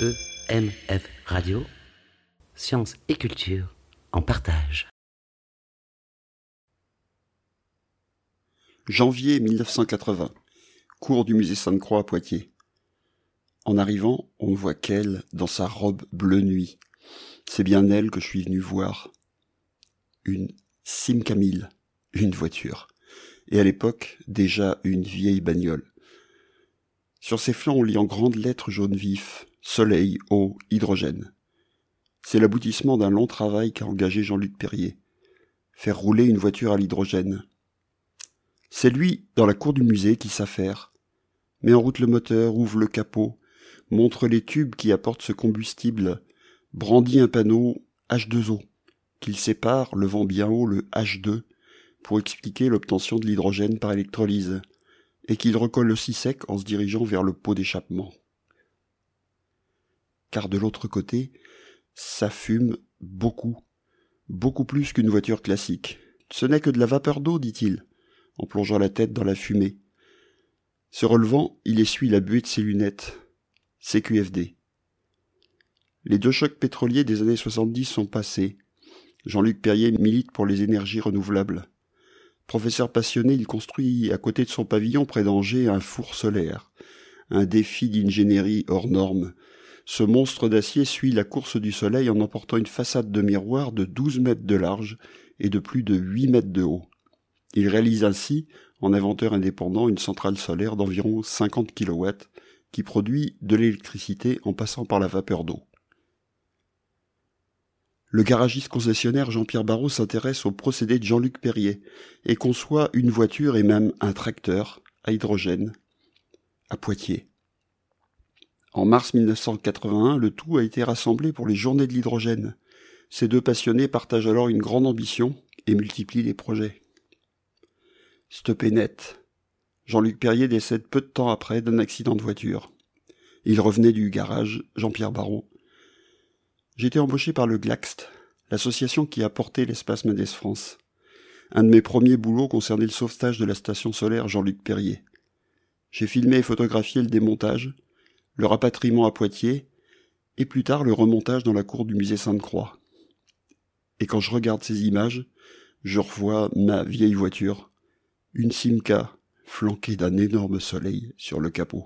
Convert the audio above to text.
EMF Radio, sciences et culture en partage. Janvier 1980. Cours du musée Sainte-Croix à Poitiers. En arrivant, on ne voit qu'elle dans sa robe bleu nuit. C'est bien elle que je suis venu voir. Une Simcamille, une voiture. Et à l'époque, déjà une vieille bagnole. Sur ses flancs, on lit en grandes lettres jaune vif Soleil, eau, hydrogène. C'est l'aboutissement d'un long travail qu'a engagé Jean-Luc Perrier. Faire rouler une voiture à l'hydrogène. C'est lui, dans la cour du musée, qui s'affaire. Met en route le moteur, ouvre le capot, montre les tubes qui apportent ce combustible, brandit un panneau H2O, qu'il sépare, levant bien haut le H2, pour expliquer l'obtention de l'hydrogène par électrolyse, et qu'il recolle aussi sec en se dirigeant vers le pot d'échappement. Car de l'autre côté, ça fume beaucoup, beaucoup plus qu'une voiture classique. Ce n'est que de la vapeur d'eau, dit-il, en plongeant la tête dans la fumée. Se relevant, il essuie la buée de ses lunettes. CQFD. Les deux chocs pétroliers des années 70 sont passés. Jean-Luc Perrier milite pour les énergies renouvelables. Professeur passionné, il construit à côté de son pavillon près d'Angers un four solaire. Un défi d'ingénierie hors norme. Ce monstre d'acier suit la course du soleil en emportant une façade de miroir de 12 mètres de large et de plus de 8 mètres de haut. Il réalise ainsi, en inventeur indépendant, une centrale solaire d'environ 50 kW qui produit de l'électricité en passant par la vapeur d'eau. Le garagiste concessionnaire Jean-Pierre Barrault s'intéresse au procédé de Jean-Luc Perrier et conçoit une voiture et même un tracteur à hydrogène à Poitiers. En mars 1981, le tout a été rassemblé pour les Journées de l'hydrogène. Ces deux passionnés partagent alors une grande ambition et multiplient les projets. Stoppé net. Jean-Luc Perrier décède peu de temps après d'un accident de voiture. Il revenait du garage Jean-Pierre Barrault été embauché par le GLAXT, l'association qui a porté l'espace Mendes France. Un de mes premiers boulots concernait le sauvetage de la station solaire Jean-Luc Perrier. J'ai filmé et photographié le démontage, le rapatriement à Poitiers, et plus tard le remontage dans la cour du musée Sainte-Croix. Et quand je regarde ces images, je revois ma vieille voiture, une Simca flanquée d'un énorme soleil sur le capot.